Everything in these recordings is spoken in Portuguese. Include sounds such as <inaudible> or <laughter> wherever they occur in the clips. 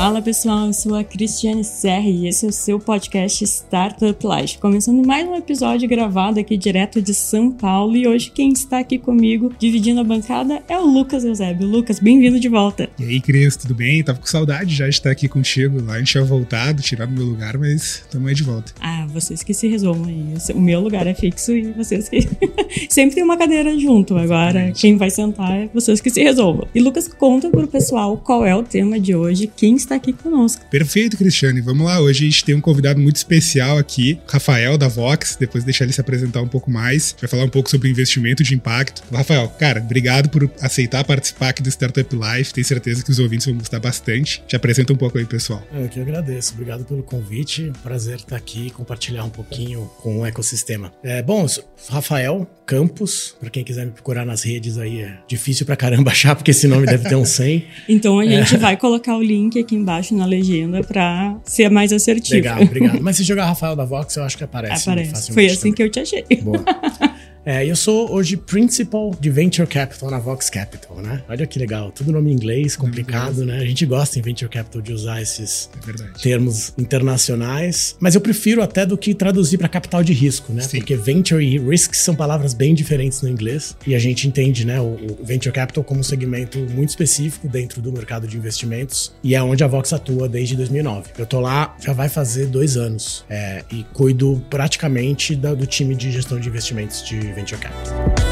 Fala pessoal, eu sou a Cristiane Serra e esse é o seu podcast Startup Life. Começando mais um episódio gravado aqui direto de São Paulo e hoje quem está aqui comigo dividindo a bancada é o Lucas Eusébio. Lucas, bem-vindo de volta. E aí, Cris, tudo bem? Tava com saudade já de estar aqui contigo. Lá a gente tinha voltado, tirado meu lugar, mas estamos aí de volta. Ah, vocês que se resolvam aí. O meu lugar é fixo e vocês que. <laughs> Sempre tem uma cadeira junto. Agora, Exatamente. quem vai sentar é vocês que se resolvam. E Lucas, conta pro pessoal qual é o tema de hoje, quem está aqui conosco. Perfeito, Cristiane. Vamos lá. Hoje a gente tem um convidado muito especial aqui, Rafael da Vox. Depois deixar ele se apresentar um pouco mais. Vai falar um pouco sobre investimento de impacto. Rafael, cara, obrigado por aceitar participar aqui do Startup Life. Tenho certeza que os ouvintes vão gostar bastante. Te apresenta um pouco aí, pessoal. Eu que agradeço. Obrigado pelo convite. Prazer estar aqui e compartilhar um pouquinho com o ecossistema. É, bom, Rafael Campos, para quem quiser me procurar nas redes aí, é difícil pra caramba <laughs> achar, porque esse nome deve ter um 100. <laughs> Então a gente é. vai colocar o link aqui embaixo na legenda para ser mais assertivo. Legal, obrigado. <laughs> Mas se jogar Rafael da Vox, eu acho que aparece. Aparece. Foi assim também. que eu te achei. Boa. É, eu sou hoje Principal de Venture Capital na Vox Capital, né? Olha que legal, tudo nome em inglês, complicado, né? A gente gosta em Venture Capital de usar esses é termos internacionais, mas eu prefiro até do que traduzir para capital de risco, né? Sim. Porque Venture e Risk são palavras bem diferentes no inglês e a gente entende, né, o, o Venture Capital como um segmento muito específico dentro do mercado de investimentos e é onde a Vox atua desde 2009. Eu tô lá já vai fazer dois anos é, e cuido praticamente da, do time de gestão de investimentos de venture capital.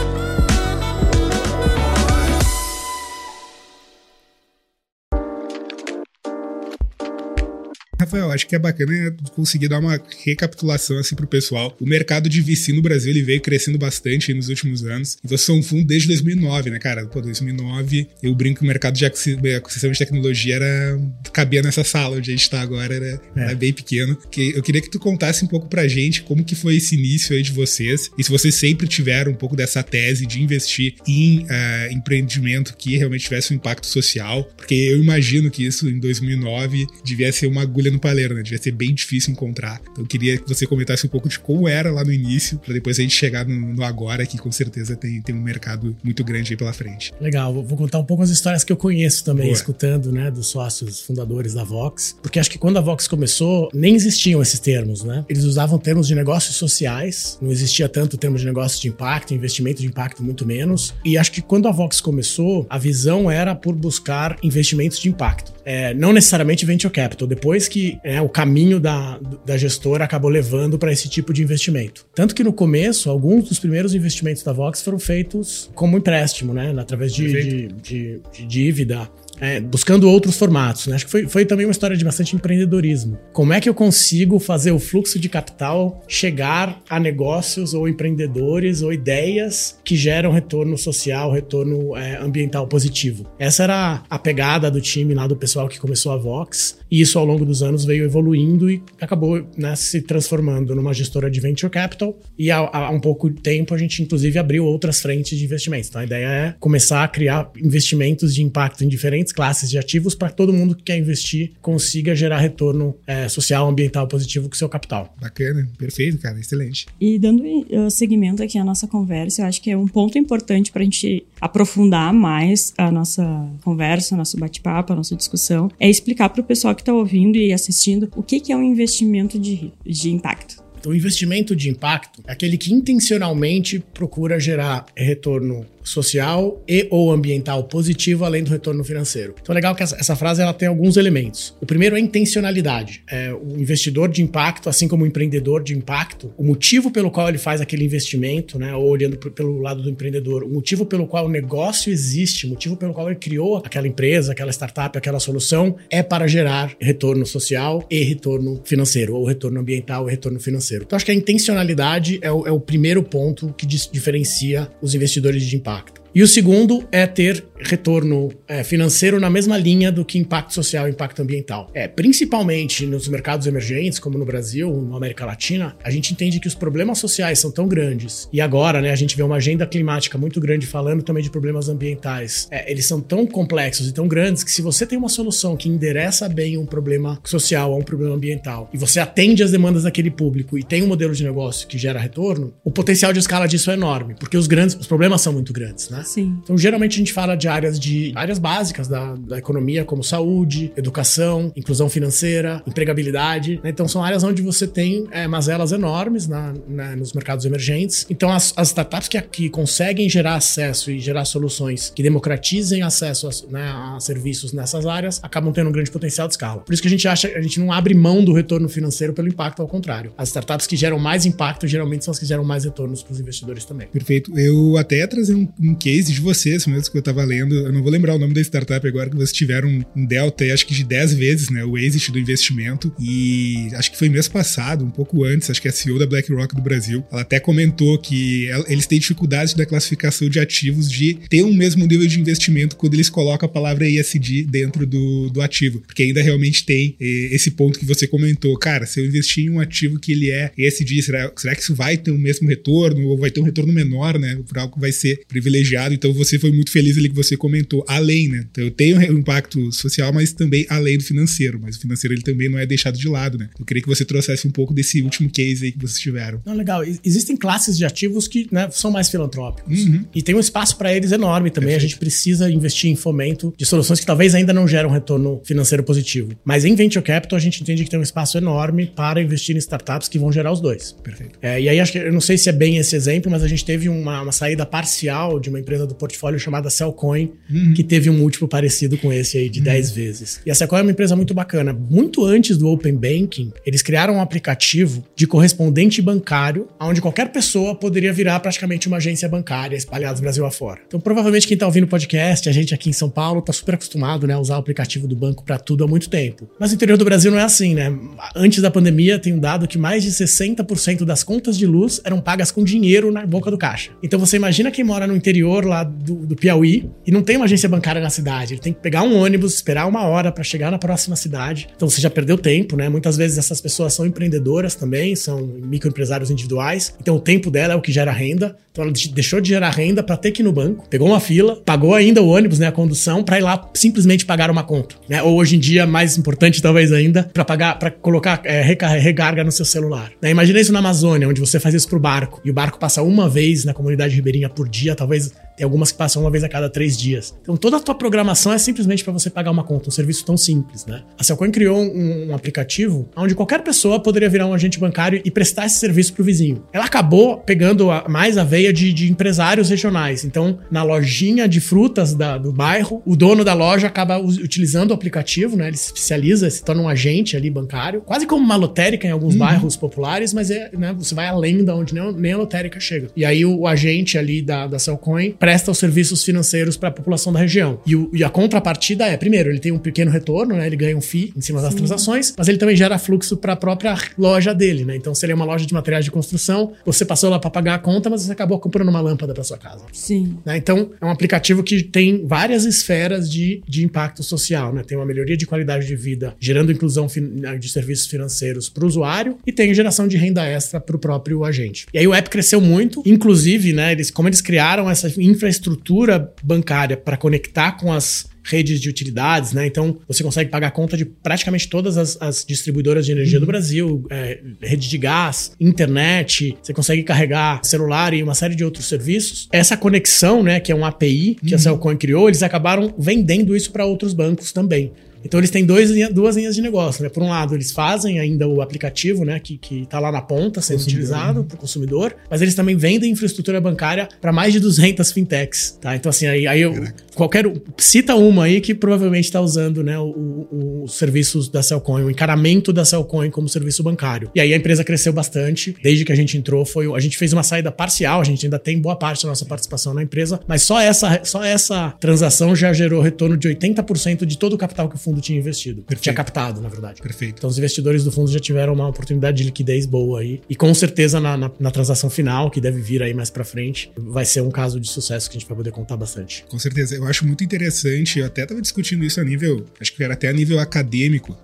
Rafael, acho que é bacana conseguir dar uma recapitulação assim pro pessoal. O mercado de VC no Brasil ele veio crescendo bastante nos últimos anos. E vocês são um fundo desde 2009, né, cara? Pô, 2009, eu brinco que o mercado de aquisição de tecnologia era cabia nessa sala onde a gente tá agora, era, é. era bem pequeno. Que eu queria que tu contasse um pouco pra gente como que foi esse início aí de vocês e se vocês sempre tiveram um pouco dessa tese de investir em uh, empreendimento que realmente tivesse um impacto social, porque eu imagino que isso em 2009 devia ser uma agulha no paleiro, né? Devia ser bem difícil encontrar. Então eu queria que você comentasse um pouco de como era lá no início, para depois a gente chegar no, no, agora, que com certeza tem, tem um mercado muito grande aí pela frente. Legal, vou contar um pouco as histórias que eu conheço também, Boa. escutando, né, dos sócios fundadores da Vox, porque acho que quando a Vox começou, nem existiam esses termos, né? Eles usavam termos de negócios sociais, não existia tanto o termo de negócio de impacto, investimento de impacto muito menos, e acho que quando a Vox começou, a visão era por buscar investimentos de impacto. É, não necessariamente venture capital. Depois que que é, o caminho da, da gestora acabou levando para esse tipo de investimento. Tanto que no começo, alguns dos primeiros investimentos da Vox foram feitos como empréstimo, né? Através de, de, de, de dívida é, buscando outros formatos. Né? Acho que foi, foi também uma história de bastante empreendedorismo. Como é que eu consigo fazer o fluxo de capital chegar a negócios ou empreendedores ou ideias que geram retorno social, retorno é, ambiental positivo? Essa era a pegada do time lá do pessoal que começou a Vox. E isso ao longo dos anos veio evoluindo e acabou né, se transformando numa gestora de venture capital. E há, há um pouco de tempo a gente, inclusive, abriu outras frentes de investimentos. Então a ideia é começar a criar investimentos de impacto em diferentes classes de ativos para todo mundo que quer investir consiga gerar retorno é, social, ambiental positivo com seu capital. Bacana, perfeito, cara, excelente. E dando uh, seguimento aqui à nossa conversa, eu acho que é um ponto importante para a gente aprofundar mais a nossa conversa, nosso bate-papo, a nossa discussão, é explicar para o pessoal que está ouvindo e assistindo o que, que é um investimento de, de impacto. Então, investimento de impacto é aquele que intencionalmente procura gerar retorno social e ou ambiental positivo além do retorno financeiro. Então é legal que essa, frase ela tem alguns elementos. O primeiro é intencionalidade. É, o investidor de impacto, assim como o empreendedor de impacto, o motivo pelo qual ele faz aquele investimento, né, ou olhando pelo lado do empreendedor, o motivo pelo qual o negócio existe, o motivo pelo qual ele criou aquela empresa, aquela startup, aquela solução, é para gerar retorno social e retorno financeiro, ou retorno ambiental e retorno financeiro. Então acho que a intencionalidade é o, é o primeiro ponto que diferencia os investidores de impacto. E o segundo é ter retorno é, financeiro na mesma linha do que impacto social e impacto ambiental. É, principalmente nos mercados emergentes, como no Brasil, na América Latina, a gente entende que os problemas sociais são tão grandes. E agora, né, a gente vê uma agenda climática muito grande falando também de problemas ambientais. É, eles são tão complexos e tão grandes que se você tem uma solução que endereça bem um problema social ou um problema ambiental e você atende as demandas daquele público e tem um modelo de negócio que gera retorno, o potencial de escala disso é enorme, porque os grandes, os problemas são muito grandes, né? Sim. Então, geralmente a gente fala de áreas de áreas básicas da, da economia, como saúde, educação, inclusão financeira, empregabilidade. Né? Então, são áreas onde você tem é, mazelas enormes na, na, nos mercados emergentes. Então, as, as startups que, que conseguem gerar acesso e gerar soluções que democratizem acesso a, né, a serviços nessas áreas acabam tendo um grande potencial de escala. Por isso que a gente acha, a gente não abre mão do retorno financeiro pelo impacto, ao contrário. As startups que geram mais impacto geralmente são as que geram mais retornos para os investidores também. Perfeito. Eu até trazer um, um, case de vocês mesmo que eu estava lendo. Eu não vou lembrar o nome da startup agora, que vocês tiveram um delta, acho que de 10 vezes, né? O exit do investimento. E acho que foi mês passado, um pouco antes, acho que a CEO da BlackRock do Brasil, ela até comentou que eles têm dificuldades da classificação de ativos de ter um mesmo nível de investimento quando eles colocam a palavra ESG dentro do, do ativo. Porque ainda realmente tem eh, esse ponto que você comentou. Cara, se eu investir em um ativo que ele é ESG, será, será que isso vai ter o mesmo retorno? Ou vai ter um retorno menor, né? Por algo que vai ser privilegiado. Então você foi muito feliz ali que você comentou. Além, né? Então eu tenho um impacto social, mas também além do financeiro. Mas o financeiro ele também não é deixado de lado, né? Eu queria que você trouxesse um pouco desse último case aí que vocês tiveram. Não, legal. Existem classes de ativos que né, são mais filantrópicos. Uhum. E tem um espaço para eles enorme também. Perfeito. A gente precisa investir em fomento de soluções que talvez ainda não geram retorno financeiro positivo. Mas em venture capital a gente entende que tem um espaço enorme para investir em startups que vão gerar os dois. Perfeito. É, e aí acho que eu não sei se é bem esse exemplo, mas a gente teve uma, uma saída parcial de uma empresa do portfólio chamada Cellcoin, uhum. que teve um múltiplo parecido com esse aí de uhum. 10 vezes. E a Cellcoin é uma empresa muito bacana. Muito antes do Open Banking, eles criaram um aplicativo de correspondente bancário, onde qualquer pessoa poderia virar praticamente uma agência bancária espalhada no Brasil afora. Então, provavelmente quem está ouvindo o podcast, a gente aqui em São Paulo, está super acostumado né, a usar o aplicativo do banco para tudo há muito tempo. Mas no interior do Brasil não é assim, né? Antes da pandemia, tem um dado que mais de 60% das contas de luz eram pagas com dinheiro na boca do caixa. Então você imagina quem mora no interior lá do, do Piauí e não tem uma agência bancária na cidade. Ele tem que pegar um ônibus, esperar uma hora para chegar na próxima cidade. Então você já perdeu tempo, né? Muitas vezes essas pessoas são empreendedoras também, são microempresários individuais. Então o tempo dela é o que gera renda. Então ela deixou de gerar renda para ter que ir no banco, pegou uma fila, pagou ainda o ônibus, né, a condução, para ir lá simplesmente pagar uma conta, né? Ou hoje em dia mais importante talvez ainda, para pagar, para colocar é, recarga no seu celular. Né? Imagina isso na Amazônia, onde você faz isso pro barco e o barco passa uma vez na comunidade ribeirinha por dia, talvez tem algumas que passam uma vez a cada três dias. Então toda a tua programação é simplesmente para você pagar uma conta, um serviço tão simples, né? A Cellcoin criou um, um, aplicativo onde qualquer pessoa poderia virar um agente bancário e prestar esse serviço pro vizinho. Ela acabou pegando a, mais a veia de, de, empresários regionais. Então, na lojinha de frutas da, do bairro, o dono da loja acaba utilizando o aplicativo, né? Ele se especializa, se torna um agente ali bancário, quase como uma lotérica em alguns uhum. bairros populares, mas é, né, você vai além da onde nem, nem a lotérica chega. E aí o, o agente ali da, da Cellcoin presta os serviços financeiros para a população da região. E, o, e, a contrapartida é, primeiro, ele tem um pequeno retorno, né? Ele ganha um FII em cima das Sim. transações, mas ele também gera fluxo para a própria loja dele, né? Então, se ele é uma loja de materiais de construção, você passou lá para pagar a conta, mas você acabou comprando uma lâmpada para sua casa. Sim. Né? Então, é um aplicativo que tem várias esferas de, de impacto social, né? Tem uma melhoria de qualidade de vida, gerando inclusão né, de serviços financeiros para o usuário e tem geração de renda extra para o próprio agente. E aí o app cresceu muito, inclusive, né? Eles, como eles criaram essa infraestrutura estrutura bancária para conectar com as redes de utilidades, né? Então você consegue pagar conta de praticamente todas as, as distribuidoras de energia uhum. do Brasil, é, rede de gás, internet, você consegue carregar celular e uma série de outros serviços. Essa conexão, né, que é um API que uhum. a Cellcoin criou, eles acabaram vendendo isso para outros bancos também. Então eles têm dois, duas linhas de negócio, né? Por um lado, eles fazem ainda o aplicativo, né? Que, que tá lá na ponta sendo utilizado para o consumidor, mas eles também vendem infraestrutura bancária para mais de 200 fintechs, tá? Então assim, aí, aí eu, qualquer cita uma aí que provavelmente está usando, né? Os serviços da Cellcoin, o encaramento da Cellcoin como serviço bancário. E aí a empresa cresceu bastante desde que a gente entrou. Foi a gente fez uma saída parcial, a gente ainda tem boa parte da nossa participação na empresa, mas só essa só essa transação já gerou retorno de 80% de todo o capital que o fundo fundo tinha investido. Perfeito. Tinha captado, na verdade. Perfeito. Então os investidores do fundo já tiveram uma oportunidade de liquidez boa aí. E com certeza na, na, na transação final, que deve vir aí mais para frente, vai ser um caso de sucesso que a gente vai poder contar bastante. Com certeza. Eu acho muito interessante, eu até estava discutindo isso a nível, acho que era até a nível acadêmico,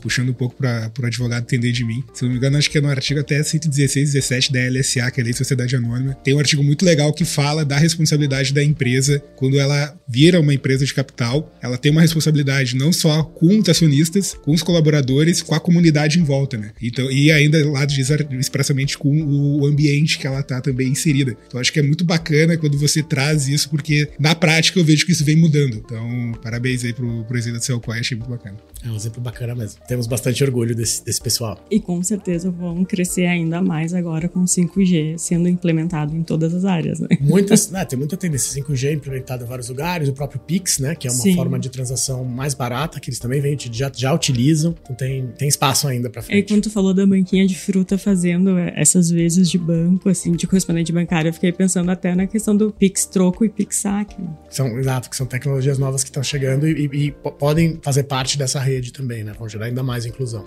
puxando um pouco para o advogado entender de mim. Se não me engano, acho que é no artigo até 116, 17 da LSA, que é a Lei de Sociedade Anônima, tem um artigo muito legal que fala da responsabilidade da empresa quando ela vira uma empresa de capital. Ela tem uma responsabilidade não só com os acionistas, com os colaboradores, com a comunidade em volta, né? Então, e ainda lá diz expressamente com o ambiente que ela tá também inserida. Então, acho que é muito bacana quando você traz isso, porque na prática eu vejo que isso vem mudando. Então, parabéns aí pro presidente do Cellcoin, achei muito bacana. É um exemplo bacana mesmo. Temos bastante orgulho desse, desse pessoal. E com certeza vão crescer ainda mais agora com 5G sendo implementado em todas as áreas, né? Muitas, né, tem muita tendência 5G implementado em vários lugares, o próprio Pix, né, que é uma Sim. forma de transação mais barata, que eles também já, já utilizam, então tem, tem espaço ainda para frente. E quando tu falou da banquinha de fruta fazendo essas vezes de banco, assim, de correspondente bancário, eu fiquei pensando até na questão do Pix troco e Pix saque. Né? São, exato, que são tecnologias novas que estão chegando e, e, e podem fazer parte dessa rede também, né, vão gerar ainda mais inclusão.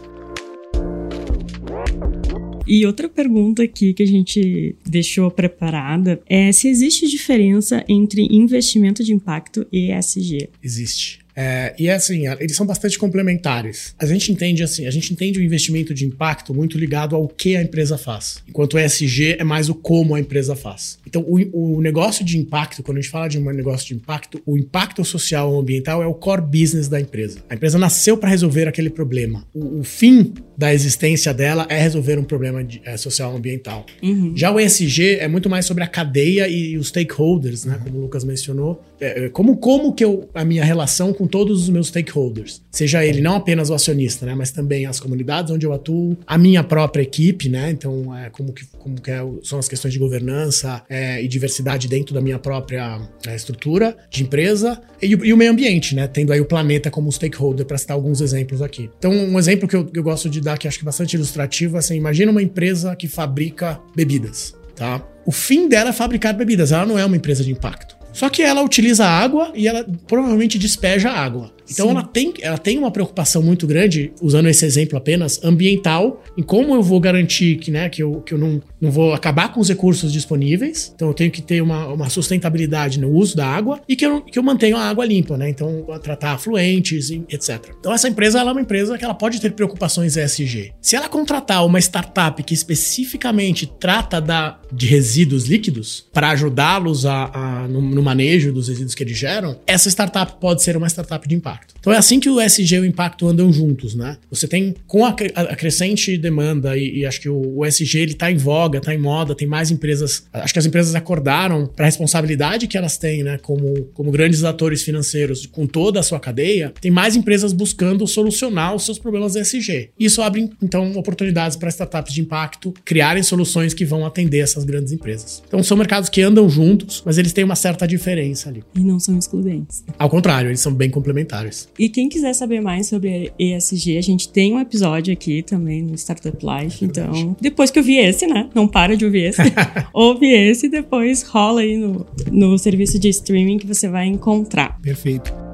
E outra pergunta aqui que a gente deixou preparada é se existe diferença entre investimento de impacto e ESG. Existe. É, e é assim, eles são bastante complementares. A gente entende assim, a gente entende o investimento de impacto muito ligado ao que a empresa faz, enquanto o ESG é mais o como a empresa faz. Então, o, o negócio de impacto, quando a gente fala de um negócio de impacto, o impacto social ou ambiental é o core business da empresa. A empresa nasceu para resolver aquele problema. O, o, fim da existência dela é resolver um problema de, é, social ambiental. Uhum. Já o ESG é muito mais sobre a cadeia e, e os stakeholders, né, como o Lucas mencionou. É, é como, como que eu, a minha relação com todos os meus stakeholders. Seja ele não apenas o acionista, né, mas também as comunidades onde eu atuo, a minha própria equipe, né? Então, é, como que, como que é, são as questões de governança é, e diversidade dentro da minha própria estrutura de empresa e, e, o meio ambiente, né? Tendo aí o planeta como stakeholder, para citar alguns exemplos aqui. Então, um exemplo que eu, eu gosto de dar, que acho que é bastante ilustrativo, assim, imagina uma empresa que fabrica bebidas, tá? O fim dela é fabricar bebidas, ela não é uma empresa de impacto. Só que ela utiliza água e ela provavelmente despeja água. Então ela tem, ela tem uma preocupação muito grande, usando esse exemplo apenas, ambiental, em como eu vou garantir que, né, que eu, que eu não, não vou acabar com os recursos disponíveis. Então eu tenho que ter uma, uma sustentabilidade no uso da água e que eu, que eu mantenho a água limpa, né? Então, tratar afluentes, etc. Então essa empresa ela é uma empresa que ela pode ter preocupações ESG. Se ela contratar uma startup que especificamente trata da, de resíduos líquidos para ajudá-los a, a no, no manejo dos resíduos que eles geram, essa startup pode ser uma startup de impacto impacto. Então é assim que o SG e o impacto andam juntos, né? Você tem, com a, a crescente demanda, e, e, acho que o, o SG ele tá em voga, tá em moda, tem mais empresas. Acho que as empresas acordaram para a responsabilidade que elas têm, né? Como, como grandes atores financeiros, com toda a sua cadeia, tem mais empresas buscando solucionar os seus problemas SG. Isso abre, então, oportunidades para startups de impacto criarem soluções que vão atender essas grandes empresas. Então são mercados que andam juntos, mas eles têm uma certa diferença ali. E não são excludentes. Ao contrário, eles são bem complementares. E quem quiser saber mais sobre ESG, a gente tem um episódio aqui também no Startup Life. Então, depois que eu vi esse, né? Não para de ouvir esse. <laughs> Ouve esse e depois rola aí no, no serviço de streaming que você vai encontrar. Perfeito.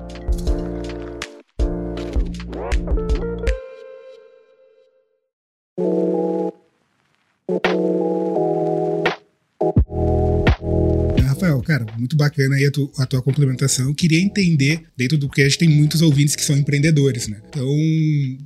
Cara, muito bacana aí a, tu, a tua complementação. Eu queria entender, dentro do que a gente tem muitos ouvintes que são empreendedores, né? Então,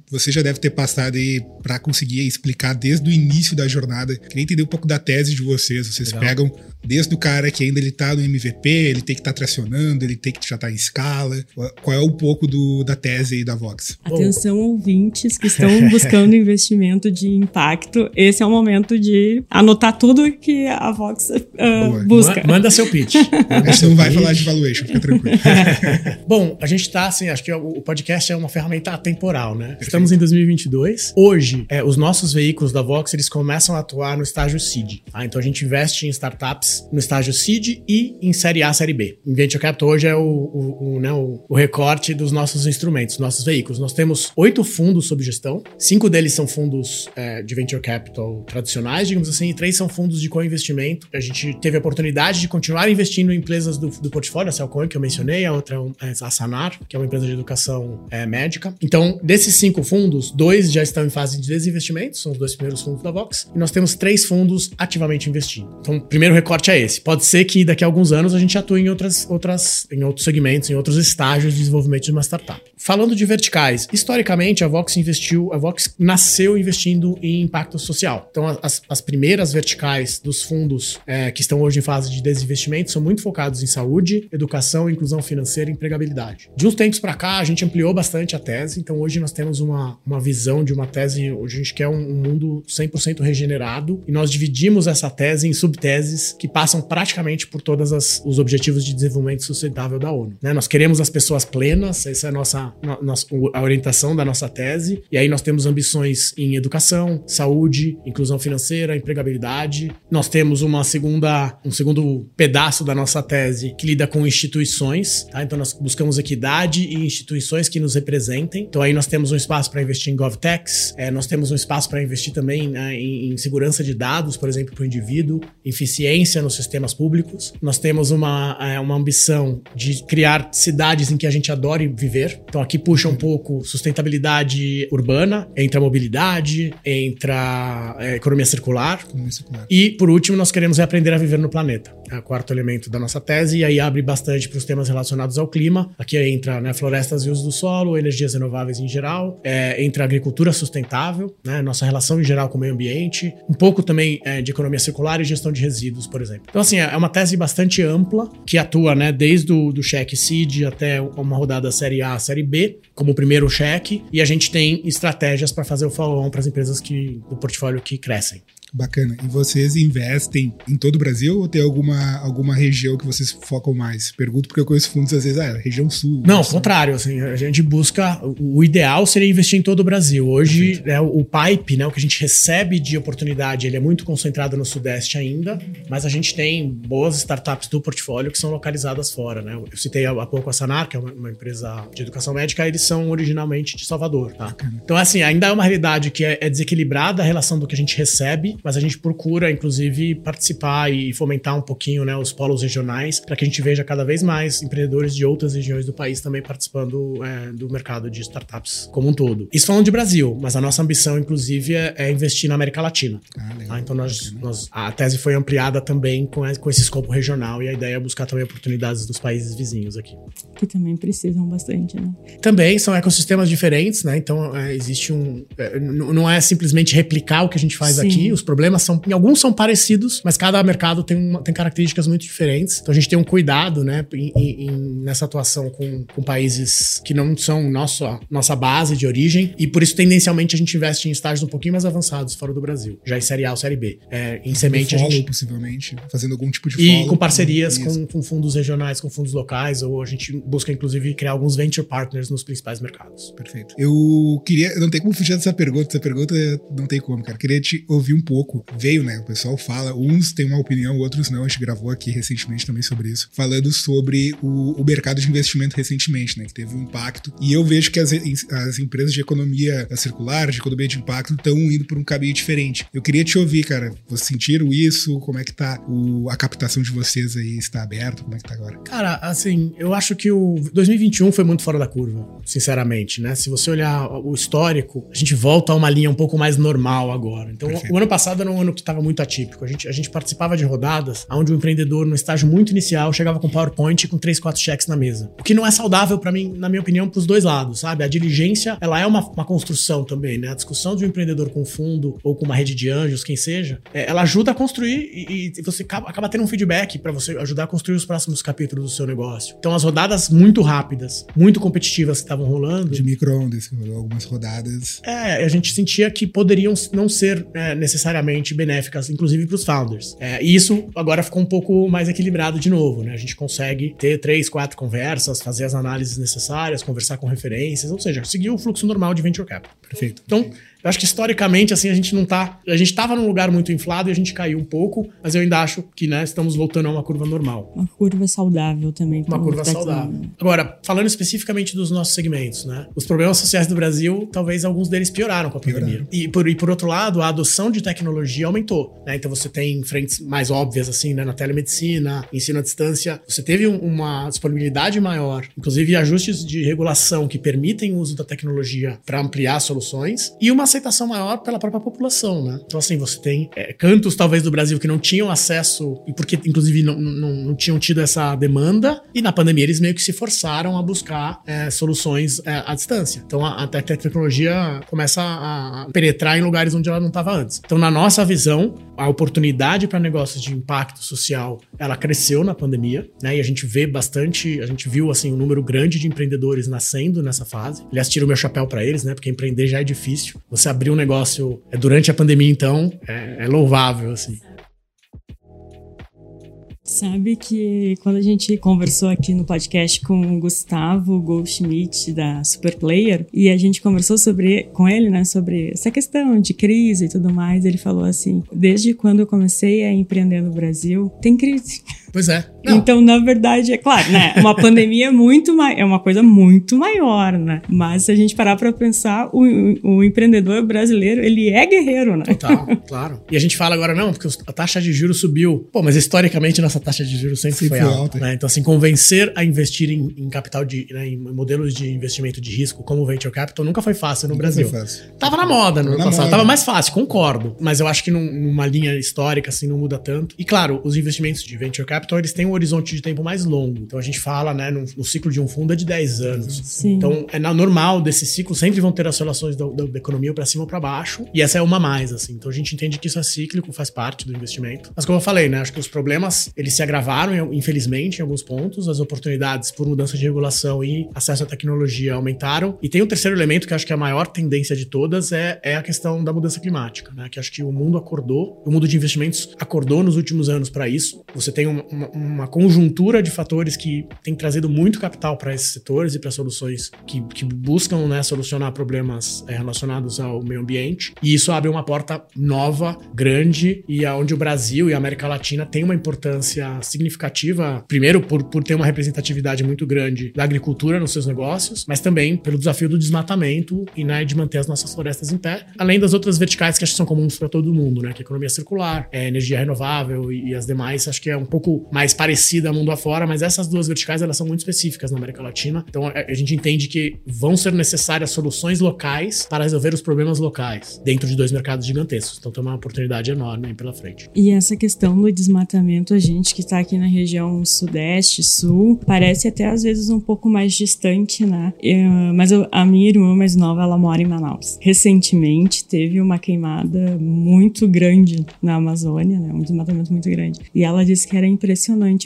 você já deve ter passado aí para conseguir explicar desde o início da jornada. Queria entender um pouco da tese de vocês. Vocês Legal. pegam desde o cara que ainda ele tá no MVP, ele tem que estar tá tracionando, ele tem que já estar tá em escala. Qual é um pouco do, da tese aí da Vox? Atenção, ouvintes que estão <laughs> buscando investimento de impacto. Esse é o momento de anotar tudo que a Vox uh, busca. Manda seu pitch. A gente não vai falar de valuation, fica tranquilo. <laughs> Bom, a gente tá assim, acho que o podcast é uma ferramenta atemporal, né? Perfeito. Estamos em 2022. Hoje, é, os nossos veículos da Vox, eles começam a atuar no estágio seed. Tá? Então a gente investe em startups startups no estágio seed e em série A, série B. Em Venture Capital hoje é o, o, o, né, o, o recorte dos nossos instrumentos, nossos veículos. Nós temos oito fundos sob gestão, cinco deles são fundos é, de Venture Capital tradicionais, digamos assim, e três são fundos de co-investimento. A gente teve a oportunidade de continuar investindo em empresas do, do portfólio, a Cellcoin, que eu mencionei, a outra é a Sanar, que é uma empresa de educação é, médica. Então, desses cinco fundos, dois já estão em fase de desinvestimento, são os dois primeiros fundos da Vox, e nós temos três fundos ativamente investindo. Então, o primeiro recorte é esse. Pode ser que daqui a alguns anos a gente atue em outras, outras, em outros segmentos, em outros estágios de desenvolvimento de uma startup. Falando de verticais, historicamente a Vox investiu, a Vox nasceu investindo em impacto social. Então, as, as primeiras verticais dos fundos é, que estão hoje em fase de desinvestimento são muito focados em saúde, educação, inclusão financeira e empregabilidade. De uns tempos para cá, a gente ampliou bastante a tese, então hoje nós temos uma, uma visão de uma tese, hoje a gente quer um, um mundo 100% regenerado e nós dividimos essa tese em subteses que passam praticamente por todos os objetivos de desenvolvimento sustentável da ONU. Né? Nós queremos as pessoas plenas, essa é a nossa, nossa a orientação da nossa tese, e aí nós temos ambições em educação, saúde, inclusão financeira, empregabilidade. Nós temos uma segunda, um segundo pedaço da nossa tese que lida com instituições, tá? Então nós buscamos equidade e instituições que nos representem. Então aí nós temos um espaço para investir em GovTechs, é, nós temos um espaço para investir também né, em, em, segurança de dados, por exemplo, para o indivíduo, eficiência nos sistemas públicos. Nós temos uma, é, uma ambição de criar cidades em que a gente adore viver. Então aqui puxa um pouco sustentabilidade urbana, entra mobilidade, entra é, economia circular. economia circular. E, por último, nós queremos aprender a viver no planeta. É o quarto elemento da nossa tese, e aí abre bastante para os temas relacionados ao clima. Aqui entra né, florestas e uso do solo, energias renováveis em geral, é, entra agricultura sustentável, né, nossa relação em geral com o meio ambiente, um pouco também é, de economia circular e gestão de resíduos, por exemplo. Então, assim, é uma tese bastante ampla, que atua né, desde o do cheque seed até uma rodada série A, série B, como primeiro cheque, e a gente tem estratégias para fazer o follow-on para as empresas que, do portfólio que crescem. Bacana. E vocês investem em todo o Brasil ou tem alguma, alguma região que vocês focam mais? Pergunto porque eu conheço fundos às vezes, ah, região sul. Não, ao contrário. Assim, a gente busca. O ideal seria investir em todo o Brasil. Hoje, né, o pipe, né, o que a gente recebe de oportunidade, ele é muito concentrado no Sudeste ainda, mas a gente tem boas startups do portfólio que são localizadas fora. Né? Eu citei há pouco a Sanar, que é uma, uma empresa de educação médica, eles são originalmente de Salvador. Tá? Então, assim, ainda é uma realidade que é, é desequilibrada a relação do que a gente recebe mas a gente procura, inclusive, participar e fomentar um pouquinho né, os polos regionais para que a gente veja cada vez mais empreendedores de outras regiões do país também participando é, do mercado de startups como um todo. Isso falando de Brasil, mas a nossa ambição, inclusive, é, é investir na América Latina. Ah, tá? Então, nós, nós, a tese foi ampliada também com, com esse escopo regional e a ideia é buscar também oportunidades nos países vizinhos aqui. Que também precisam bastante, né? Também são ecossistemas diferentes, né? Então, é, existe um. É, não é simplesmente replicar o que a gente faz Sim. aqui, os problemas são, em alguns são parecidos, mas cada mercado tem, uma, tem características muito diferentes. Então a gente tem um cuidado, né, em, em, nessa atuação com, com países que não são nossa, nossa base de origem, e por isso tendencialmente a gente investe em estágios um pouquinho mais avançados fora do Brasil, já em série A ou série B. É, em semente follow, a gente possivelmente, fazendo algum tipo de follow. E com parcerias com, com fundos regionais, com fundos locais, ou a gente busca inclusive criar alguns venture partners nos principais mercados. Perfeito. Eu queria, não tem como fugir dessa pergunta, essa pergunta não tem como, cara. Queria te ouvir um pouco veio, né? O pessoal fala, uns têm uma opinião, outros não. A gente gravou aqui recentemente também sobre isso, falando sobre o, o mercado de investimento recentemente, né? Que teve um impacto. E eu vejo que as, as empresas de economia circular, de economia de impacto, estão indo por um caminho diferente. Eu queria te ouvir, cara. Vocês sentiram isso? Como é que tá o, a captação de vocês aí? Está aberto? Como é que tá agora? Cara, assim, eu acho que o 2021 foi muito fora da curva, sinceramente, né? Se você olhar o histórico, a gente volta a uma linha um pouco mais normal agora. Então, Perfeito. o ano passado era um ano que estava muito atípico. A gente, a gente participava de rodadas onde o empreendedor, no estágio muito inicial, chegava com PowerPoint e com três, quatro cheques na mesa. O que não é saudável para mim, na minha opinião, para os dois lados, sabe? A diligência, ela é uma, uma construção também, né? A discussão de um empreendedor com fundo ou com uma rede de anjos, quem seja, é, ela ajuda a construir e, e você acaba, acaba, tendo um feedback para você ajudar a construir os próximos capítulos do seu negócio. Então, as rodadas muito rápidas, muito competitivas que estavam rolando. De micro-ondas, algumas rodadas. É, a gente sentia que poderiam não ser é, necessariamente benéficas, inclusive para os founders. É, isso agora ficou um pouco mais equilibrado de novo, né? A gente consegue ter três, quatro conversas, fazer as análises necessárias, conversar com referências, ou seja, seguir o fluxo normal de venture capital. Perfeito. Então, eu acho que historicamente, assim, a gente não tá. A gente tava num lugar muito inflado e a gente caiu um pouco, mas eu ainda acho que, né, estamos voltando a uma curva normal. Uma curva saudável também. Uma curva tá saudável. dizendo. Agora, falando especificamente dos nossos segmentos, né? Os problemas sociais do Brasil, talvez alguns deles pioraram com a pandemia. E por, e por outro lado, a adoção de tecnologia aumentou, né? Então você tem frentes mais óbvias, assim, né? Na telemedicina, ensino à distância. Você teve um- uma disponibilidade maior, inclusive ajustes de regulação que permitem o uso da tecnologia para ampliar soluções e uma aceitação maior pela própria população, né? Então, assim, você tem é, cantos, talvez, do Brasil que não tinham acesso, e porque, inclusive, não, não, não tinham tido essa demanda, e na pandemia eles meio que se forçaram a buscar é, soluções é, à distância. Então, a, a te- tecnologia começa a penetrar em lugares onde ela não estava antes. Então, na nossa visão, a oportunidade para negócios de impacto social, ela cresceu na pandemia, né? E a gente vê bastante, a gente viu, assim, um número grande de empreendedores nascendo nessa fase. Aliás, tiro meu chapéu para eles, né? Porque empreender já é difícil. Você abrir um negócio é, durante a pandemia, então, é, é louvável, assim. Sabe que quando a gente conversou aqui no podcast com o Gustavo Goldschmidt da Superplayer e a gente conversou sobre com ele, né, sobre essa questão de crise e tudo mais, ele falou assim: "Desde quando eu comecei a empreender no Brasil, tem crise". Pois é. Não, Então, na verdade, é claro, né? Uma pandemia é muito é uma coisa muito maior, né? Mas se a gente parar para pensar, o, o empreendedor brasileiro, ele é guerreiro, né? Total, claro. E a gente fala agora, não, porque a taxa de juros subiu. Pô, mas historicamente nossa taxa de juros sempre, Sempre foi foi alta. alta. né? Então, assim, convencer a investir em, em capital de. né, em modelos de investimento de risco como o Venture Capital nunca foi fácil no Nunca Brasil. foi fácil. Tava na moda no ano na passado. moda. Tava mais fácil, concordo. Mas eu acho que num- numa linha histórica, assim, não muda tanto. E claro, os investimentos de Venture Capital, eles têm um horizonte de tempo mais longo. Então a gente fala, né, no, no ciclo de um fundo é de 10 anos. Sim. Então, é normal desse ciclo, sempre vão ter oscilações da, da- da economia para cima ou para baixo, e essa é uma mais, assim. Então, a gente entende que isso é cíclico, faz parte do investimento. Mas, como eu falei, né, acho que os problemas, eles se agravaram, infelizmente, em alguns pontos, as oportunidades por mudança de regulação e acesso à tecnologia aumentaram. E tem um terceiro elemento que acho que é a maior tendência de todas, é, é a questão da mudança climática, né, que acho que o mundo acordou, o mundo de investimentos acordou nos últimos anos para isso. Você tem uma, uma- uma conjuntura de fatores que tem trazido muito capital para esses setores e para soluções que, que buscam né, solucionar problemas eh, relacionados ao meio ambiente. E isso abre uma porta nova, grande, e aonde o Brasil e a América Latina têm uma importância significativa, primeiro por, por ter uma representatividade muito grande da agricultura nos seus negócios, mas também pelo desafio do desmatamento e né, de manter as nossas florestas em pé, além das outras verticais que acho que são comuns para todo mundo, né? Que é economia circular, é energia renovável e, e as demais, acho que é um pouco mais parecida mundo afora, mas essas duas verticais elas são muito específicas na América Latina. Então a, a gente entende que vão ser necessárias soluções locais para resolver os problemas locais dentro de dois mercados gigantescos. Então tem uma oportunidade enorme aí pela frente. E essa questão do desmatamento, a gente que está aqui na região sudeste, sul, parece até às vezes um pouco mais distante, né? Eu- mas eu- a minha irmã mais nova, ela mora em Manaus. Recentemente teve uma queimada muito grande na Amazônia, né? Um desmatamento muito grande. E ela disse que era impressionante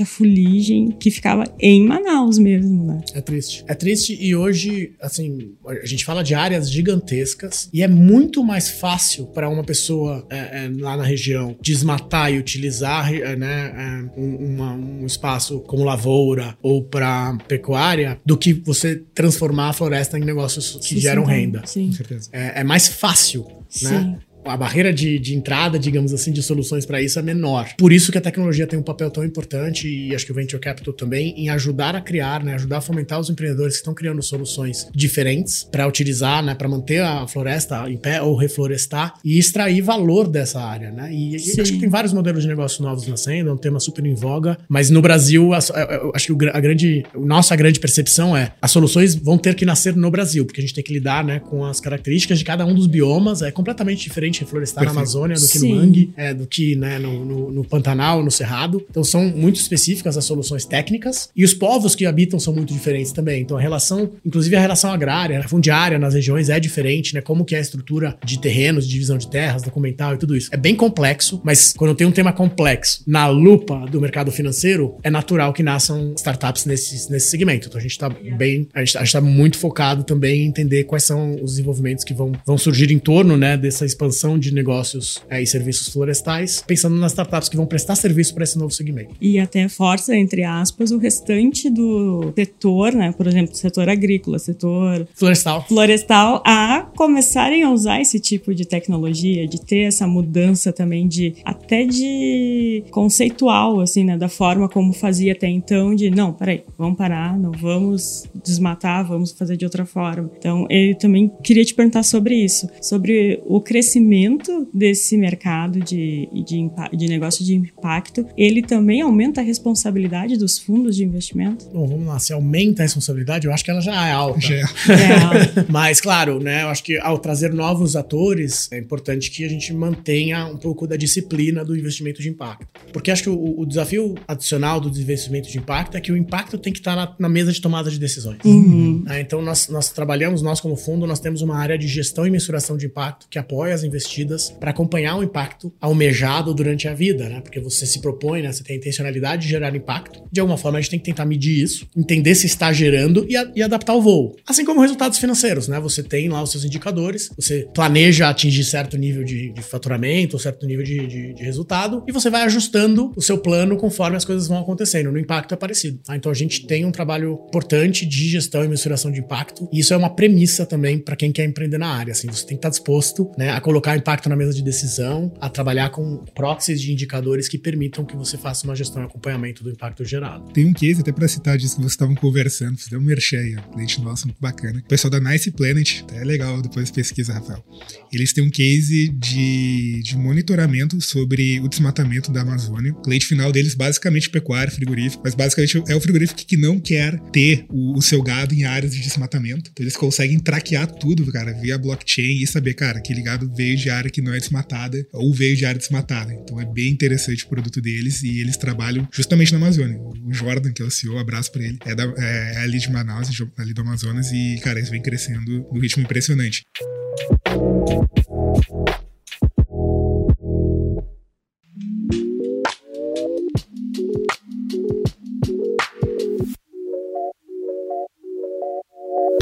a fuligem que ficava em Manaus mesmo, né? É triste. É triste e hoje, assim, a gente fala de áreas gigantescas e é muito mais fácil para uma pessoa é, é, lá na região desmatar e utilizar é, né, é, um, uma- um espaço como lavoura ou para pecuária do que você transformar a floresta em negócios que Se geram sentar- renda. Sim. Com certeza. É, é mais fácil, né? Sim. A barreira de, de entrada, digamos assim, de soluções para isso é menor. Por isso que a tecnologia tem um papel tão importante, e acho que o Venture Capital também, em ajudar a criar, né, ajudar a fomentar os empreendedores que estão criando soluções diferentes para utilizar, né, para manter a floresta em pé ou reflorestar e extrair valor dessa área. Né? E, e acho que tem vários modelos de negócio novos nascendo, é um tema super em voga, mas no Brasil, a- a- acho que a grande, a nossa grande percepção é as soluções vão ter que nascer no Brasil, porque a gente tem que lidar né, com as características de cada um dos biomas, é completamente diferente reflorestar na Perfeito. Amazônia do que Sim. no mangue, é, do que né, no, no, no Pantanal, no Cerrado. Então são muito específicas as soluções técnicas e os povos que habitam são muito diferentes também. Então a relação, inclusive a relação agrária, a fundiária nas regiões é diferente, né? Como que é a estrutura de terrenos, de divisão de terras, documental e tudo isso. É bem complexo, mas quando tem um tema complexo na lupa do mercado financeiro, é natural que nasçam startups nesse, nesse segmento. Então a gente está bem, a gente, a gente tá muito focado também em entender quais são os desenvolvimentos que vão, vão surgir em torno, né, dessa expansão de negócios é, e serviços florestais, pensando nas startups que vão prestar serviço para esse novo segmento. E até força, entre aspas, o restante do setor, né? Por exemplo, setor agrícola, setor florestal, florestal a começarem a usar esse tipo de tecnologia, de ter essa mudança também de até de conceitual, assim, né? Da forma como fazia até então, de não, peraí, vamos parar, não vamos desmatar, vamos fazer de outra forma. Então, eu também queria te perguntar sobre isso, sobre o crescimento desse mercado de, de, de negócio de impacto. Ele também aumenta a responsabilidade dos fundos de investimento? Bom, vamos lá, se aumenta a responsabilidade, eu acho que ela já é alta. Já é. <laughs> é alta. Mas, claro, né, eu acho que ao trazer novos atores, é importante que a gente mantenha um pouco da disciplina do investimento de impacto. Porque acho que o, o desafio adicional do investimento de impacto é que o impacto tem que estar na, na mesa de tomada de decisões. Uhum. É, então, nós, nós trabalhamos, nós como fundo, nós temos uma área de gestão e mensuração de impacto que apoia as investidas para acompanhar o impacto almejado durante a vida, né? Porque você se propõe, né? Você tem a intencionalidade de gerar impacto. De alguma forma, a gente tem que tentar medir isso, entender se está gerando e, a, e adaptar o voo. Assim como resultados financeiros, né? Você tem lá os seus indicadores, você planeja atingir certo nível de, de faturamento, certo nível de, de, de, resultado, e você vai ajustando o seu plano conforme as coisas vão acontecendo. No impacto é parecido. Tá? Então a gente tem um trabalho importante de gestão e mensuração de impacto, e isso é uma premissa também para quem quer empreender na área. Assim, você tem que estar disposto né, a colocar impacto na mesa de decisão, a trabalhar com proxies de indicadores que permitam que você faça uma gestão e acompanhamento do impacto gerado. Tem um case, até para citar disso que vocês estavam conversando, fizemos um merchan, cliente nosso muito bacana. O pessoal da Nice Planet, é legal, depois pesquisa, Rafael. Eles têm um case de, de monitoramento sobre o desmatamento da Amazônia. O cliente final deles, basicamente pecuário, frigorífico, mas basicamente é o frigorífico que não quer ter o, o seu gado em áreas de desmatamento. Então eles conseguem traquear tudo, cara, via blockchain e saber, cara, aquele gado veio de área que não é desmatada ou veio de área desmatada. Então é bem interessante o produto deles e eles trabalham justamente na Amazônia. O Jordan, que é o CEO, abraço pra ele, é, da, é, é ali de Manaus, ali do Amazonas e, cara, eles vêm crescendo num ritmo impressionante gente.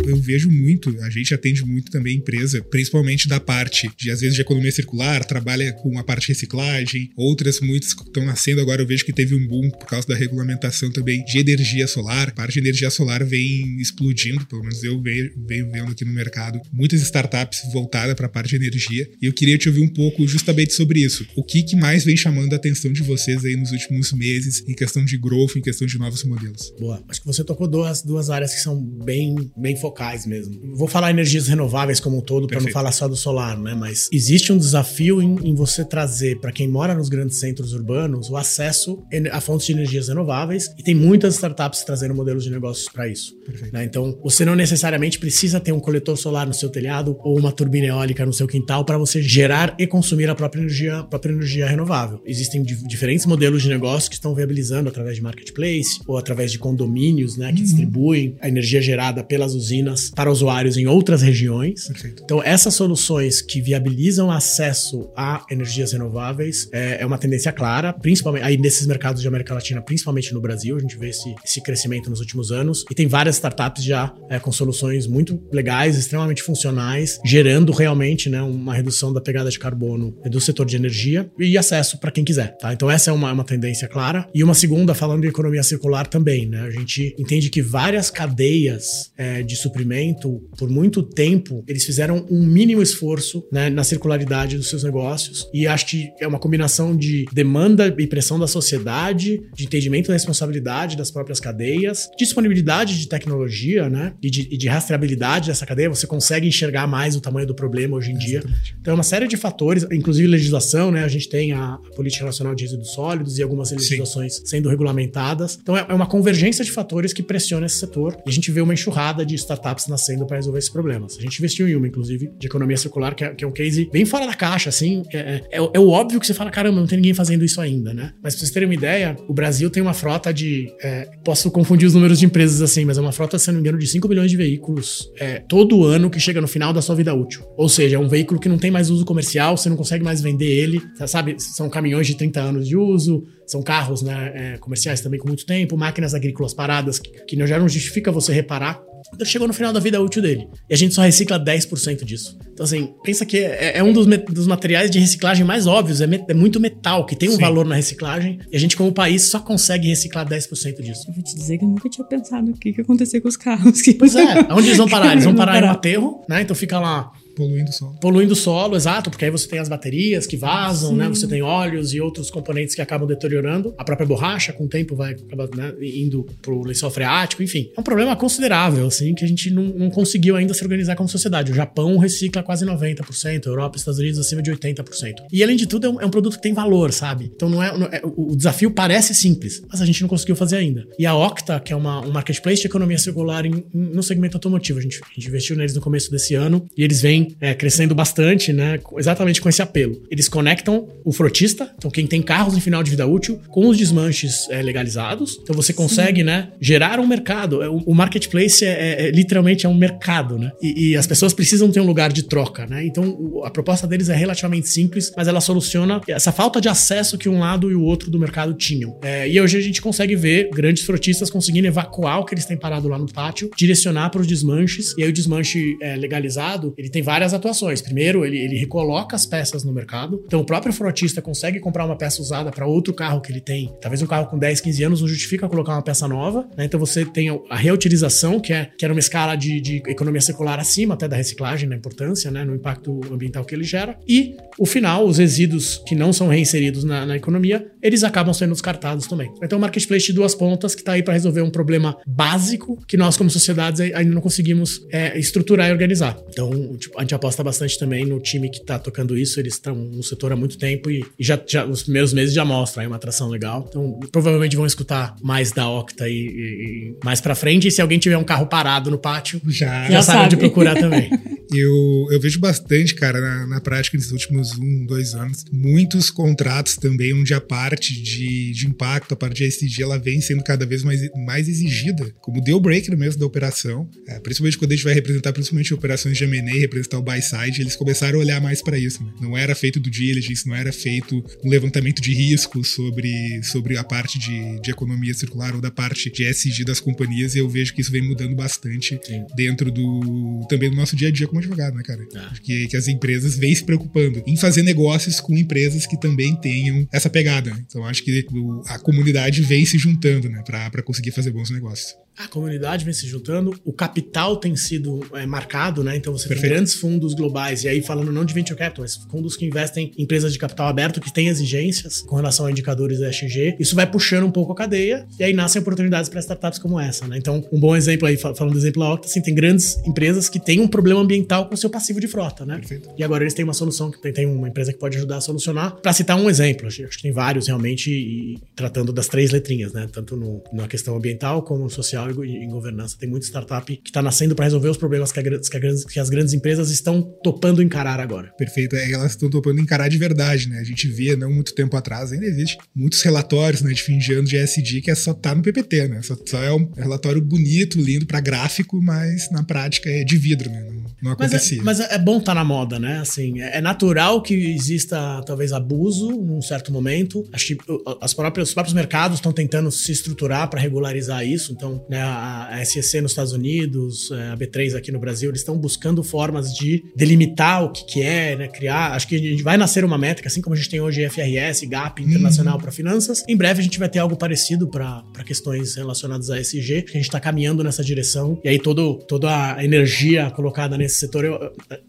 Eu vejo muito, a gente atende muito também empresa, principalmente da parte de, às vezes, de economia circular, trabalha com a parte de reciclagem, outras muitas que estão nascendo agora, eu vejo que teve um boom por causa da regulamentação também de energia solar. A parte de energia solar vem explodindo, pelo menos eu venho, venho vendo aqui no mercado, muitas startups voltadas para a parte de energia, e eu queria te ouvir um pouco justamente sobre isso. O que, que mais vem chamando a atenção de vocês aí nos últimos meses em questão de growth, em questão de novos modelos? Boa. Acho que você tocou duas, duas áreas que são bem, bem focadas locais mesmo. Vou falar energias renováveis como um todo, para não falar só do solar, né? Mas existe um desafio em, em você trazer para quem mora nos grandes centros urbanos o acesso a fontes de energias renováveis e tem muitas startups trazendo modelos de negócios para isso. Né? Então, você não necessariamente precisa ter um coletor solar no seu telhado ou uma turbina eólica no seu quintal para você gerar e consumir a própria energia, a própria energia renovável. Existem diferentes modelos de negócio que estão viabilizando através de marketplace ou através de condomínios, né, que uhum. distribuem a energia gerada pelas usinas para usuários em outras regiões. Perfeito. Então, essas soluções que viabilizam acesso a energias renováveis é, é, uma tendência clara, principalmente aí nesses mercados de América Latina, principalmente no Brasil, a gente vê esse, esse crescimento nos últimos anos e tem várias startups já é, com soluções muito legais, extremamente funcionais, gerando realmente né, uma redução da pegada de carbono do setor de energia e acesso para quem quiser. Tá? Então, essa é uma, uma tendência clara. E uma segunda, falando de economia circular também, né? A gente entende que várias cadeias é, de suprimento por muito tempo, eles fizeram um mínimo esforço né, na circularidade dos seus negócios. E acho que é uma combinação de demanda e pressão da sociedade, de entendimento da responsabilidade das próprias cadeias, disponibilidade de tecnologia, né? E de, e de rastreabilidade dessa cadeia. Você consegue enxergar mais o tamanho do problema hoje em dia. Exatamente. Então, é uma série de fatores, inclusive legislação, né? A gente tem a Política Nacional de Resíduos Sólidos e algumas legislações Sim. sendo regulamentadas. Então, é, é uma convergência de fatores que pressiona esse setor. E a gente vê uma enxurrada de startups startups nascendo para resolver esse problema. A gente investiu em uma, inclusive, de economia circular, que é, que é um case bem fora da caixa, assim. É, é, é, é, o óbvio que você fala, caramba, não tem ninguém fazendo isso ainda, né? Mas pra vocês terem uma ideia, o Brasil tem uma frota de. É, posso confundir os números de empresas assim, mas é uma frota, se não me engano, de 5 milhões de veículos é, todo ano que chega no final da sua vida útil. Ou seja, é um veículo que não tem mais uso comercial, você não consegue mais vender ele, sabe? São caminhões de 30 anos de uso, são carros né, comerciais também com muito tempo, máquinas agrícolas paradas que, que já não justifica você reparar Então chegou no final da vida útil dele. E a gente só recicla 10% disso. Então, assim, pensa que é, é um dos, dos, materiais de reciclagem mais óbvios. É, met, é muito metal, que tem um Sim. valor na reciclagem. E a gente, como país, só consegue reciclar 10% disso. Eu vou te dizer que eu nunca tinha pensado o que, que ia acontecer com os carros. Pois é, <laughs> onde eles vão parar? Eles vão parar em um aterro, né? Então fica lá Poluindo o solo. Poluindo o solo, exato, porque aí você tem as baterias que vazam, né? Sim. né? Você tem óleos e outros componentes que acabam deteriorando. A própria borracha, com o tempo, vai acabar né, indo pro lençol freático, enfim. É um problema considerável, assim, que a gente não, não conseguiu ainda se organizar como sociedade. O Japão recicla quase 90%, a Europa e Estados Unidos acima de 80%. E além de tudo, é um, é um produto que tem valor, sabe? Então não é, não é, o desafio parece simples, mas a gente não conseguiu fazer ainda. E a Octa, que é uma, um marketplace de economia circular em, em, no segmento automotivo, a gente, a gente investiu neles no começo desse ano e eles vêm é, crescendo bastante, né? Exatamente com esse apelo. Eles conectam o frotista, então quem tem carros em final de vida útil, com os desmanches é, legalizados. Então você consegue, Sim. né, gerar um mercado. É, o, o marketplace é, é, é, literalmente é um mercado, né? E, e, as pessoas precisam ter um lugar de troca, né? Então a proposta deles é relativamente simples, mas ela soluciona essa falta de acesso que um lado e o outro do mercado tinham. É, e hoje a gente consegue ver grandes frotistas conseguindo evacuar o que eles têm parado lá no pátio, direcionar para os desmanches. E aí o desmanche legalizado, ele tem várias atuações. Primeiro, ele, ele recoloca as peças no mercado. Então, o próprio frotista consegue comprar uma peça usada para outro carro que ele tem. Talvez um carro com 10, 15 anos não justifica colocar uma peça nova. Né? Então, você tem a reutilização, que é que era uma escala de, de economia circular acima até da reciclagem, na importância, né? no impacto ambiental que ele gera. E o final, os resíduos que não são reinseridos na, na economia, eles acabam sendo descartados também. Então, o marketplace de duas pontas que está aí para resolver um problema básico que nós, como sociedades, ainda não conseguimos é, estruturar e organizar. Então, tipo, a gente aposta bastante também no time que tá tocando isso. Eles estão no setor há muito tempo e, e já, já, os primeiros meses já mostram aí uma atração legal. Então, provavelmente vão escutar mais da Octa e, e, e mais pra frente. E se alguém tiver um carro parado no pátio, já, já, já sabe onde procurar também. <laughs> eu, eu vejo bastante, cara, na, na prática nesses últimos um, dois anos, muitos contratos também onde a parte de, de impacto, a parte de SDG, ela vem sendo cada vez mais, mais exigida, como deal breaker mesmo da operação, é, principalmente quando a gente vai representar principalmente operações de M&A, representar o buy side, eles começaram a olhar mais para isso. Né? Não era feito do diligence, não era feito um levantamento de risco sobre, sobre a parte de, de economia circular ou da parte de SG das companhias, e eu vejo que isso vem mudando bastante Sim. dentro do também do nosso dia a dia como advogado, né, cara? Ah. Que, que as empresas vêm se preocupando em fazer negócios com empresas que também tenham essa pegada. Então acho que a comunidade vem se juntando, né, para conseguir fazer bons negócios a comunidade vem se juntando, o capital tem sido é, marcado, né? Então você Perfeito. tem grandes fundos globais, e aí falando não de venture capital, mas fundos que investem em empresas de capital aberto que têm exigências com relação a indicadores ESG. Isso vai puxando um pouco a cadeia, e aí nascem oportunidades para startups como essa, né? Então, um bom exemplo aí, falando do exemplo da Octa, assim, tem grandes empresas que têm um problema ambiental com o seu passivo de frota, né? Perfeito. E agora eles têm uma solução, que tem, tem uma empresa que pode ajudar a solucionar. Para citar um exemplo, acho que tem vários realmente, e, tratando das três letrinhas, né? Tanto no, na questão ambiental como no social e em governança. Tem muita startup que está nascendo para resolver os problemas que, a, que, a, que, as grandes empresas estão topando encarar agora. Perfeito. É, elas estão topando encarar de verdade, né? A gente via, não muito tempo atrás, ainda existe muitos relatórios né, de fim de ano de ESG que é só tá no PPT, né? Só, só é um relatório bonito, lindo para gráfico, mas na prática é de vidro, né? Não, não acontecia. Mas é, mas é bom estar tá na moda, né? Assim, é, é natural que exista talvez abuso num certo momento. Acho que as próprias, os próprios mercados estão tentando se estruturar para regularizar isso. Então, né, a, SEC nos Estados Unidos, é, a B3 aqui no Brasil, eles estão buscando formas de delimitar o que, que é, né? Criar. Acho que a gente vai nascer uma métrica, assim como a gente tem hoje FRS, GAP internacional uhum. para finanças. Em breve a gente vai ter algo parecido para questões relacionadas a SG. A gente está caminhando nessa direção. E aí todo, toda a energia colocada nesse setor eu,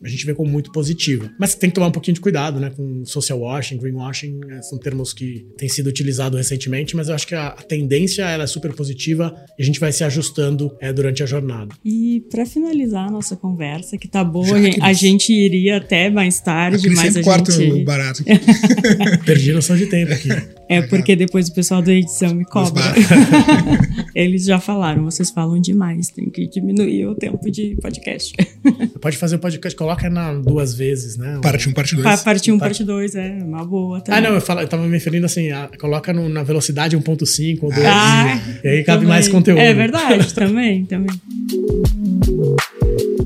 a gente vê como muito positiva. Mas tem que tomar um pouquinho de cuidado, né? Com social washing, greenwashing, né, são termos que têm sido utilizados recentemente, mas eu acho que a, a tendência ela é super positiva e a gente vai se ajustando é, durante a jornada. E para finalizar a nossa conversa, que tá boa, a gente iria até mais tarde, mas a quarto gente... barato. <laughs> Perdi noção de tempo aqui. É porque depois o pessoal da edição me cobra. <laughs> Eles já falaram, vocês falam demais, tem que diminuir o tempo de podcast. <laughs> Pode fazer o podcast, coloca na duas vezes, né? Parte 1, um, parte 2. Pa parte 1, um, parte 2, é uma boa também. Ah, não, eu, falo, eu tava me referindo assim, a, coloca no, na velocidade 1.5 ou 2. Ah, e aí cabe também. mais conteúdo. É verdade, <laughs> também, também.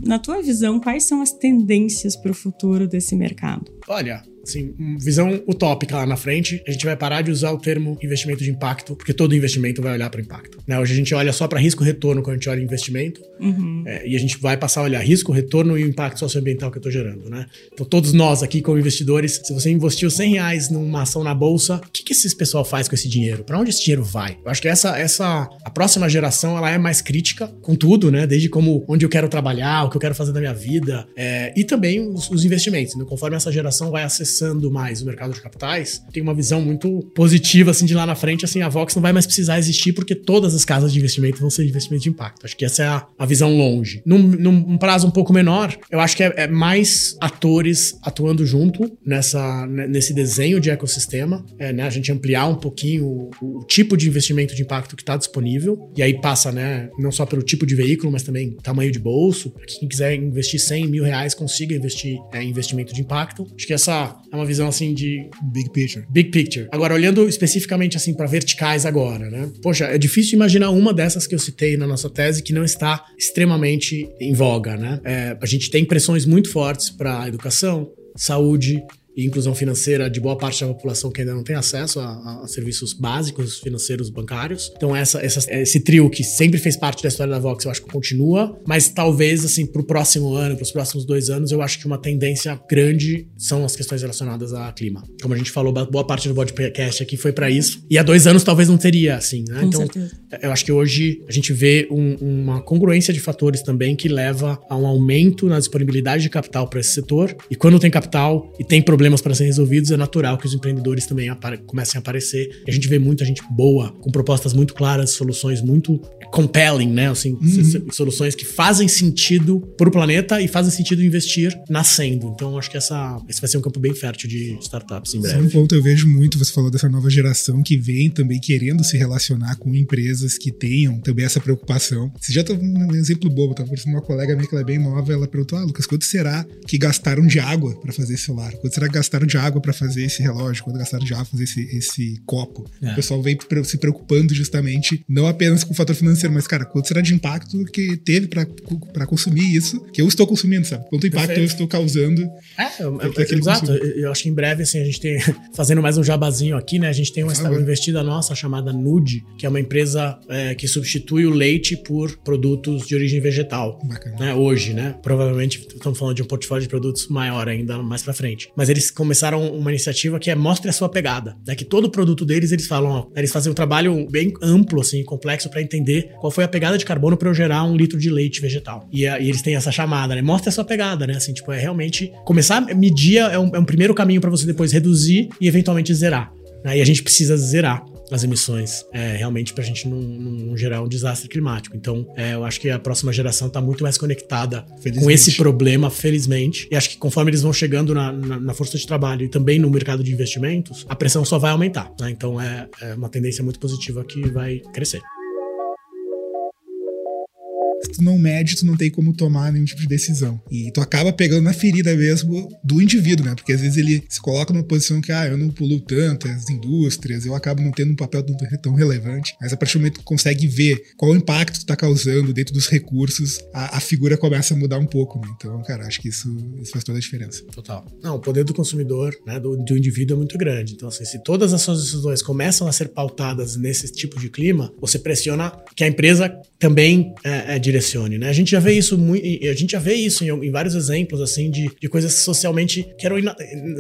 Na tua visão, quais são as tendências para o futuro desse mercado? Olha, assim, visão utópica lá na frente, a gente vai parar de usar o termo investimento de impacto, porque todo investimento vai olhar para impacto. Né? Hoje a gente olha só para risco-retorno quando a gente olha investimento, uhum. é, e a gente vai passar a olhar risco, retorno e o impacto socioambiental que eu estou gerando. Né? Então, todos nós aqui, como investidores, se você investiu 100 reais numa ação na bolsa, o que, que esse pessoal faz com esse dinheiro? Para onde esse dinheiro vai? Eu acho que essa, essa a próxima geração ela é mais crítica com tudo, né? Desde como onde eu quero trabalhar, o que eu quero fazer da minha vida, é, e também os, os investimentos. Né? Conforme essa geração vai mais o mercado de capitais, tem uma visão muito positiva assim de lá na frente, assim a Vox não vai mais precisar existir porque todas as casas de investimento vão ser investimento de impacto. Acho que essa é a, a visão longe. Num, num, prazo um pouco menor, eu acho que é, é mais atores atuando junto nessa nesse desenho de ecossistema, é, né? A gente ampliar um pouquinho o, o tipo de investimento de impacto que está disponível e aí passa, né? Não só pelo tipo de veículo, mas também tamanho de bolso. Para quem quiser investir 100 mil reais consiga investir é, em investimento de impacto. Acho que essa é uma visão assim de big picture. Big picture. Agora olhando especificamente assim para verticais agora, né? Poxa, é difícil imaginar uma dessas que eu citei na nossa tese que não está extremamente em voga, né? É, a gente tem pressões muito fortes para educação, saúde, e inclusão financeira de boa parte da população que ainda não tem acesso a, a serviços básicos financeiros bancários. Então, essa, essa, esse trio que sempre fez parte da história da Vox, eu acho que continua, mas talvez, assim, para o próximo ano, para os próximos dois anos, eu acho que uma tendência grande são as questões relacionadas a clima. Como a gente falou, boa parte do podcast aqui foi para isso. E há dois anos talvez não teria, assim, né? Com então, certeza. eu acho que hoje a gente vê um, uma congruência de fatores também que leva a um aumento na disponibilidade de capital para esse setor. E quando tem capital e tem problema problemas para serem resolvidos, é natural que os empreendedores também comecem a aparecer. E a gente vê muita gente boa, com propostas muito claras, soluções muito compelling, né? Assim, uhum. soluções que fazem sentido para o planeta e fazem sentido investir nascendo. Então, acho que essa, esse vai ser um campo bem fértil de startups em breve. Sim, um ponto eu vejo muito, você falou dessa nova geração que vem também querendo se relacionar com empresas que tenham também essa preocupação. Você já tá um exemplo bobo, tava conversando com uma colega minha que ela é bem nova, ela perguntou: Ah, Lucas, quanto será que gastaram de água para fazer esse celular? Quanto será que gastaram de água para fazer esse relógio, quando gastaram de água para fazer esse, esse copo. É. O pessoal vem se preocupando justamente, não apenas com o fator financeiro, mas, cara, quanto será de impacto que teve para consumir isso, que eu estou consumindo, sabe? Quanto impacto Perfeito. eu estou causando. É, eu, eu, exato. Eu acho que em breve, assim, a gente tem, <laughs> fazendo mais um jabazinho aqui, né? A gente tem uma startup investida nossa chamada Nude, que é uma empresa é, que substitui o leite por produtos de origem vegetal. Bacana. Né? Hoje, né? Provavelmente estamos falando de um portfólio de produtos maior ainda mais para frente. Mas eles começaram uma iniciativa que é mostre a sua pegada. Né? Que todo produto deles, eles falam, ó, eles fazem um trabalho bem amplo, assim, complexo para entender qual foi a pegada de carbono para eu gerar um litro de leite vegetal. E, e, eles têm essa chamada, né? Mostre a sua pegada, né? Assim, tipo, é realmente começar a medir é um, é um primeiro caminho para você depois reduzir e eventualmente zerar. Né? E a gente precisa zerar as emissões, é, realmente para a gente não, não, gerar um desastre climático. Então, é, eu acho que a próxima geração está muito mais conectada com esse problema, felizmente. E acho que conforme eles vão chegando na, na, na, força de trabalho e também no mercado de investimentos, a pressão só vai aumentar. Né? Então, é, é uma tendência muito positiva que vai crescer tu não mede, tu não tem como tomar nenhum tipo de decisão. E tu acaba pegando na ferida mesmo do indivíduo, né? Porque às vezes ele se coloca numa posição que, ah, eu não poluo tanto, as indústrias, eu acabo não tendo um papel tão relevante. Mas a partir do momento que tu consegue ver qual o impacto tu tá causando dentro dos recursos, a, a figura começa a mudar um pouco, né? Então, cara, acho que isso, isso faz toda a diferença. Total. Não, o poder do consumidor, né, do, do indivíduo é muito grande. Então, assim, se todas as suas decisões começam a ser pautadas nesse tipo de clima, você pressiona que a empresa também é, é direcione, né? A gente já vê isso a gente já vê isso em, em vários exemplos assim de, de coisas socialmente que eram ina,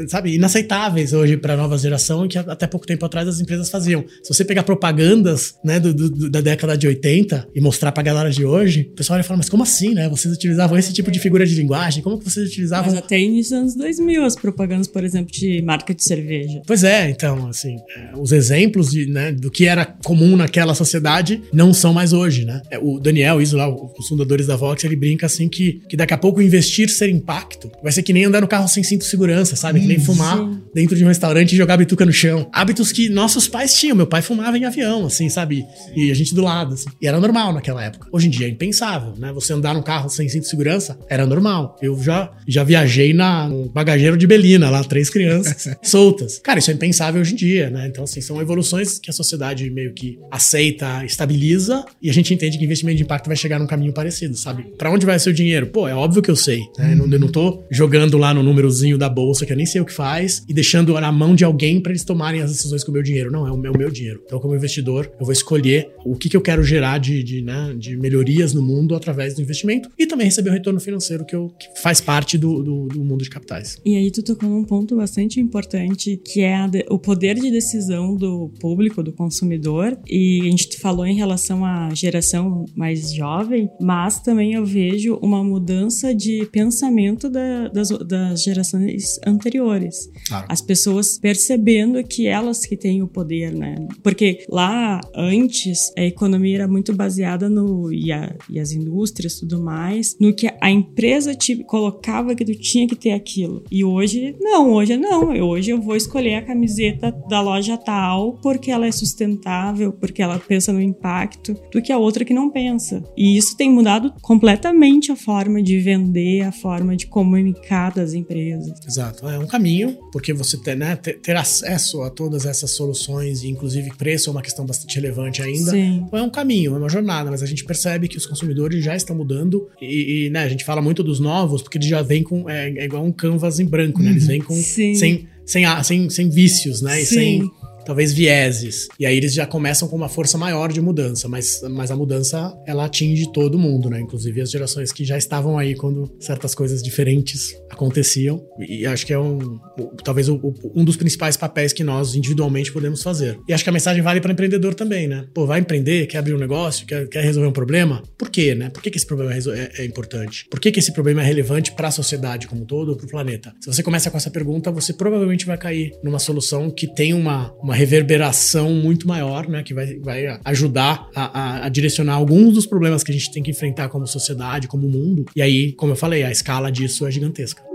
sabe, inaceitáveis hoje para a nova geração e que até pouco tempo atrás as empresas faziam. Se você pegar propagandas, né, do, do, da década de 80 e mostrar para a galera de hoje, o pessoal vai falar, mas como assim, né? Vocês utilizavam esse tipo de figura de linguagem? Como que vocês utilizavam? Mas até início dos anos 2000 as propagandas, por exemplo, de marca de cerveja. Pois é, então, assim, é, os exemplos de, né, do que era comum naquela sociedade não são mais hoje, né? É, o Daniel Iso lá, os fundadores da Vox, ele brinca assim que, que daqui a pouco investir ser impacto vai ser que nem andar no carro sem cinto de segurança, sabe? Que nem fumar dentro de um restaurante e jogar bituca no chão. Hábitos que nossos pais tinham. Meu pai fumava em avião, assim, sabe? E a gente do lado, assim. E era normal naquela época. Hoje em dia é impensável, né? Você andar no carro sem cinto de segurança era normal. Eu já, já viajei na, no bagageiro de Belina, lá, três crianças <laughs> soltas. Cara, isso é impensável hoje em dia, né? Então, assim, são evoluções que a sociedade meio que aceita, estabiliza, e a gente entende que investimento de impacto vai chegar num num caminho parecido, sabe? Para onde vai ser o dinheiro? Pô, é óbvio que eu sei. Né? Uhum. Eu não tô jogando lá no númerozinho da bolsa, que eu nem sei o que faz, e deixando na mão de alguém para eles tomarem as decisões com o meu dinheiro. Não, é o meu, meu dinheiro. Então, como investidor, eu vou escolher o que, que eu quero gerar de, de, né, de melhorias no mundo através do investimento e também receber o retorno financeiro que, eu, que faz parte do, do, do, mundo de capitais. E aí tu tocou num ponto bastante importante, que é o poder de decisão do público, do consumidor, e a gente falou em relação à geração mais jovem, mas também eu vejo uma mudança de pensamento da, das, das gerações anteriores. Claro. As pessoas percebendo que elas que têm o poder, né? Porque lá antes a economia era muito baseada no e, a, e as indústrias tudo mais no que a empresa te colocava que tu tinha que ter aquilo. E hoje não, hoje não. Hoje eu vou escolher a camiseta da loja tal porque ela é sustentável, porque ela pensa no impacto, do que a outra que não pensa. E isso tem mudado completamente a forma de vender, a forma de comunicar das empresas. Exato, é um caminho, porque você ter, né, ter, ter acesso a todas essas soluções, e inclusive preço é uma questão bastante relevante ainda. Sim. Então é um caminho, é uma jornada, mas a gente percebe que os consumidores já estão mudando e, e né, a gente fala muito dos novos, porque eles já vêm com. É, é igual um canvas em branco, né? Eles vêm com. Sim. Sem, sem, sem, sem vícios, né? E Sim. sem talvez vieses. E aí eles já começam com uma força maior de mudança, mas, mas a mudança ela atinge todo mundo, né? Inclusive as gerações que já estavam aí quando certas coisas diferentes aconteciam. E acho que é um talvez um dos principais papéis que nós individualmente podemos fazer. E acho que a mensagem vale para empreendedor também, né? Pô, vai empreender, quer abrir um negócio, quer, quer resolver um problema? Por quê, né? Por que, que esse problema é, é, é importante? Por que, que esse problema é relevante para a sociedade como um todo para o planeta? Se você começa com essa pergunta, você provavelmente vai cair numa solução que tem uma, uma reverberação muito maior, né? Que vai, vai ajudar a, a, a, direcionar alguns dos problemas que a gente tem que enfrentar como sociedade, como mundo. E aí, como eu falei, a escala disso é gigantesca.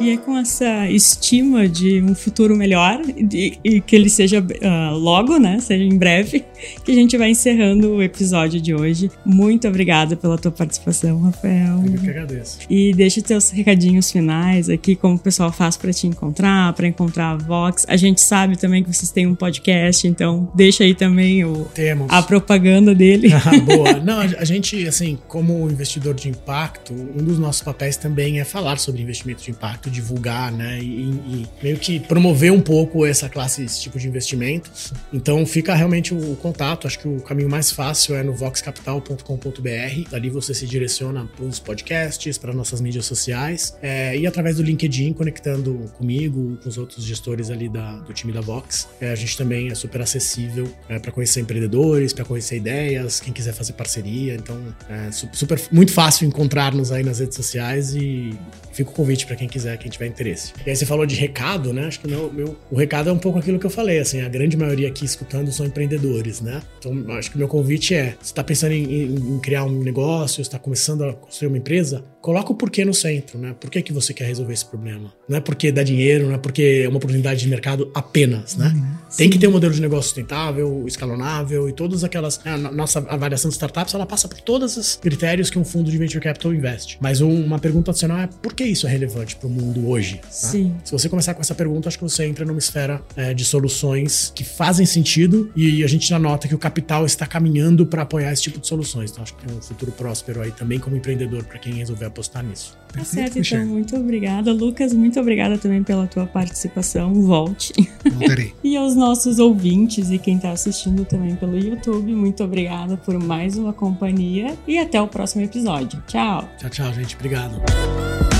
E é com essa estima de um futuro melhor e, e que ele seja uh, logo, né? Seja em breve, que a gente vai encerrando o episódio de hoje. Muito obrigada pela tua participação, Rafael. Eu que agradeço. E deixa teus recadinhos finais aqui, como o pessoal faz para te encontrar, para encontrar a Vox. A gente sabe também que vocês têm um podcast, então deixa aí também o, Temos. a propaganda dele. <laughs> Ah, boa. <laughs> Não, a gente, assim, como investidor de impacto, um dos nossos papéis também é falar sobre investimento de impacto divulgar, né? E, e, meio que promover um pouco essa classe, esse tipo de investimento. Então fica realmente o, o contato. Acho que o caminho mais fácil é no voxcapital.com.br. Dali você se direciona para os podcasts, para nossas mídias sociais é, e através do LinkedIn, conectando comigo, com os outros gestores ali da, do time da Vox. É, a gente também é super acessível é, para conhecer empreendedores, para conhecer ideias, quem quiser fazer parceria. Então é super muito fácil encontrar-nos aí nas redes sociais e fica o convite para quem quiser, quem tiver interesse. E aí você falou de recado, né? Acho que meu, meu, o recado é um pouco aquilo que eu falei, assim, a grande maioria aqui escutando são empreendedores, né? Então, acho que meu convite é, você está pensando em, em, em, criar um negócio, está começando a construir uma empresa, coloca o porquê no centro, né? Por que, que você quer resolver esse problema? Não é porque dá dinheiro, não é porque é uma oportunidade de mercado apenas, né? Uhum, Tem que ter um modelo de negócio sustentável, escalonável e todas aquelas... A nossa avaliação de startups, ela passa por todos os critérios que um fundo de venture capital investe. Mas uma pergunta adicional é por que isso é relevante para o mundo hoje? Tá? Sim. Se você começar com essa pergunta, acho que você entra numa esfera é, de soluções que fazem sentido e a gente já nota que o capital está caminhando para apoiar esse tipo de soluções. Então acho que tem um futuro próspero aí também como empreendedor para quem resolver apostar nisso. Tá certo, então muito obrigada. Lucas, muito obrigada também pela tua participação. Volte. Voltarei. <laughs> e aos nossos ouvintes e quem está assistindo também pelo YouTube, muito obrigada por mais uma companhia e até o próximo episódio. Tchau. Tchau, tchau, gente. Obrigado.